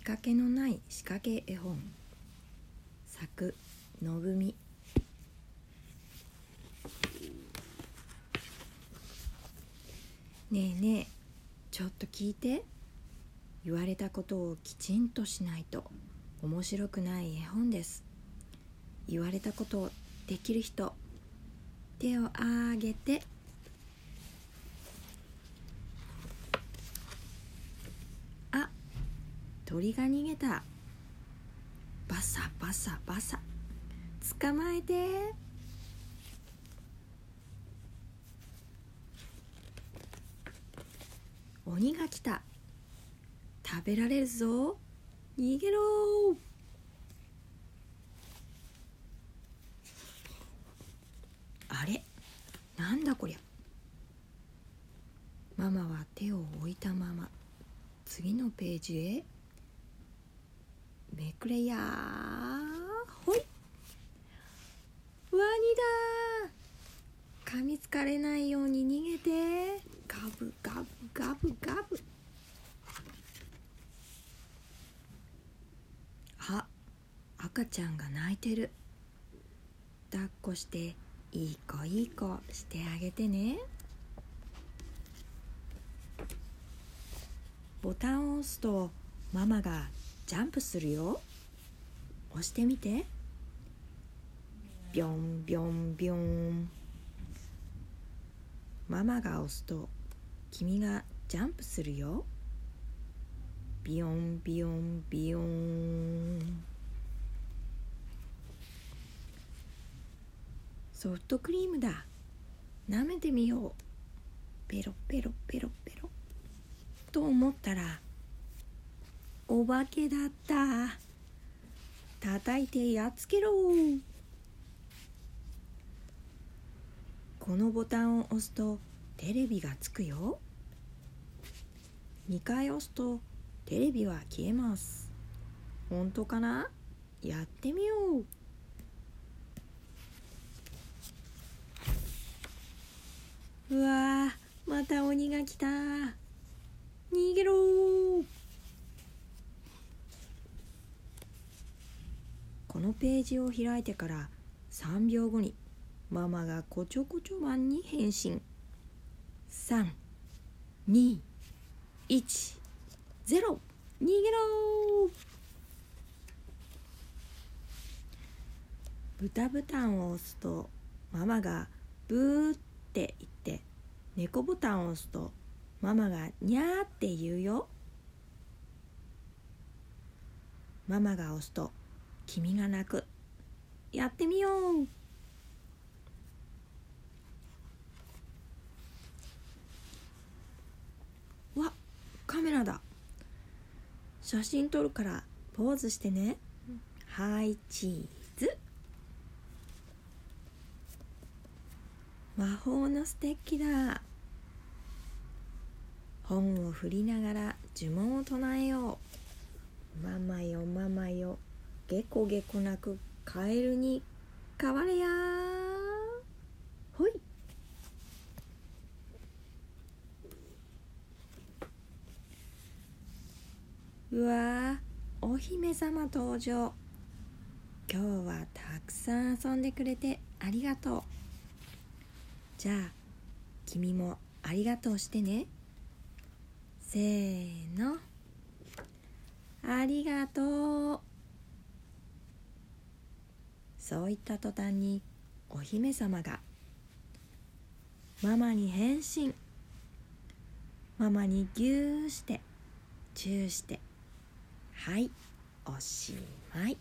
仕掛けのない仕掛け絵本。作のぶみねえねえちょっと聞いて。言われたことをきちんとしないと面白くない絵本です。言われたことをできる人手を挙げて鳥が逃げた。バサバサバサ。捕まえて。鬼が来た。食べられるぞ。逃げろ。あれ？なんだこりゃ。ママは手を置いたまま。次のページへ。めくれやほい。ワニだ。噛みつかれないように逃げて。ガブガブガブガブ。あ赤ちゃんが泣いてる。抱っこしていい子いい子してあげてね。ボタンを押すとママがジャンプするよ。押してみて。ビョンビョンビョン。ママが押すと君がジャンプするよ。ビヨンビヨンビヨン。ソフトクリームだ。舐めてみよう。ペロペロペロペロ。と思ったらお化けだった。叩いてやっつけろ。このボタンを押すとテレビがつくよ。2回押すとテレビは消えます。本当かな？やってみよう。うわまた鬼が来た逃げろこのページを開いてから3秒後にママがこちょこちょマンに変身321ゼロ。逃げろ豚ボタンを押すとママがブーって言って猫ボタンを押すとママがニャーって言うよ。ママが押すと君が泣く。やってみよう。わカメラだ。写真撮るからポーズしてね。はいチーズ。魔法のステッキだ。本を振りながら呪文を唱えよう。ママよママよ。ゲコゲコ鳴くカエルに変われや。ほい。うわお姫様登場。今日はたくさん遊んでくれてありがとう。じゃあ君もありがとうしてね。せーの。ありがとう。そう言った途端にお姫様がママに変身ママにぎゅーしてチューしてはいおしまい。